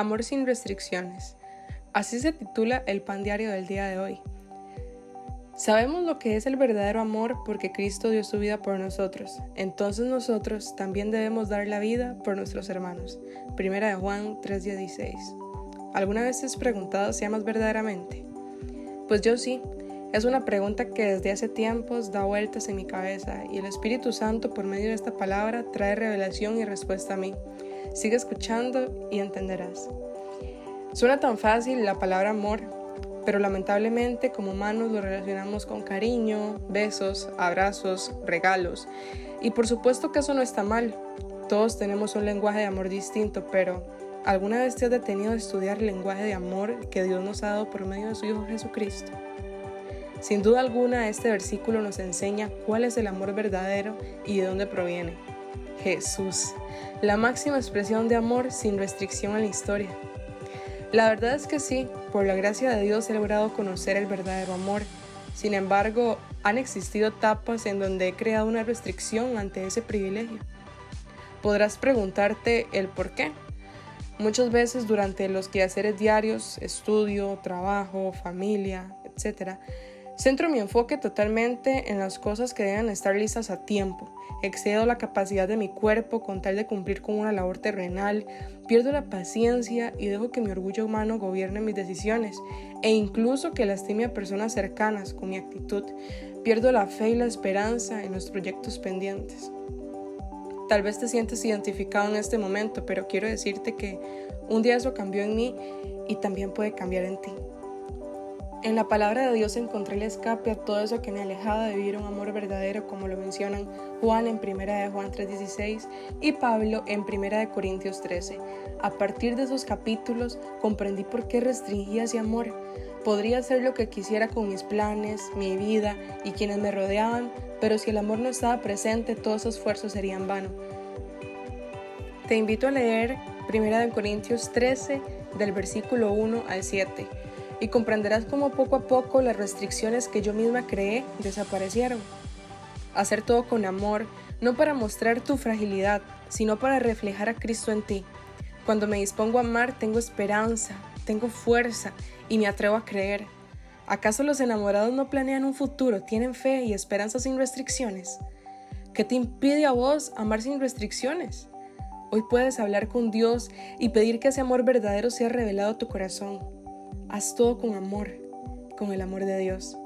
Amor sin restricciones. Así se titula el pan diario del día de hoy. Sabemos lo que es el verdadero amor porque Cristo dio su vida por nosotros. Entonces nosotros también debemos dar la vida por nuestros hermanos. Primera de Juan 3:16. ¿Alguna vez te has preguntado si amas verdaderamente? Pues yo sí. Es una pregunta que desde hace tiempos da vueltas en mi cabeza y el Espíritu Santo por medio de esta palabra trae revelación y respuesta a mí. Sigue escuchando y entenderás. Suena tan fácil la palabra amor, pero lamentablemente como humanos lo relacionamos con cariño, besos, abrazos, regalos. Y por supuesto que eso no está mal. Todos tenemos un lenguaje de amor distinto, pero ¿alguna vez te has detenido a estudiar el lenguaje de amor que Dios nos ha dado por medio de su Hijo Jesucristo? Sin duda alguna, este versículo nos enseña cuál es el amor verdadero y de dónde proviene. Jesús, la máxima expresión de amor sin restricción en la historia. La verdad es que sí, por la gracia de Dios he logrado conocer el verdadero amor. Sin embargo, han existido etapas en donde he creado una restricción ante ese privilegio. Podrás preguntarte el por qué. Muchas veces durante los quehaceres diarios, estudio, trabajo, familia, etc., Centro mi enfoque totalmente en las cosas que deben estar listas a tiempo. Excedo la capacidad de mi cuerpo con tal de cumplir con una labor terrenal. Pierdo la paciencia y dejo que mi orgullo humano gobierne mis decisiones e incluso que lastime a personas cercanas con mi actitud. Pierdo la fe y la esperanza en los proyectos pendientes. Tal vez te sientes identificado en este momento, pero quiero decirte que un día eso cambió en mí y también puede cambiar en ti. En la palabra de Dios encontré el escape a todo eso que me alejaba de vivir un amor verdadero, como lo mencionan Juan en 1 de Juan 3:16 y Pablo en 1 de Corintios 13. A partir de esos capítulos comprendí por qué restringía ese amor. Podría hacer lo que quisiera con mis planes, mi vida y quienes me rodeaban, pero si el amor no estaba presente, todos esos esfuerzos serían vanos. Te invito a leer 1 de Corintios 13 del versículo 1 al 7 y comprenderás cómo poco a poco las restricciones que yo misma creé desaparecieron. Hacer todo con amor, no para mostrar tu fragilidad, sino para reflejar a Cristo en ti. Cuando me dispongo a amar, tengo esperanza, tengo fuerza y me atrevo a creer. ¿Acaso los enamorados no planean un futuro, tienen fe y esperanza sin restricciones? ¿Qué te impide a vos amar sin restricciones? Hoy puedes hablar con Dios y pedir que ese amor verdadero sea revelado a tu corazón. Haz todo con amor, con el amor de Dios.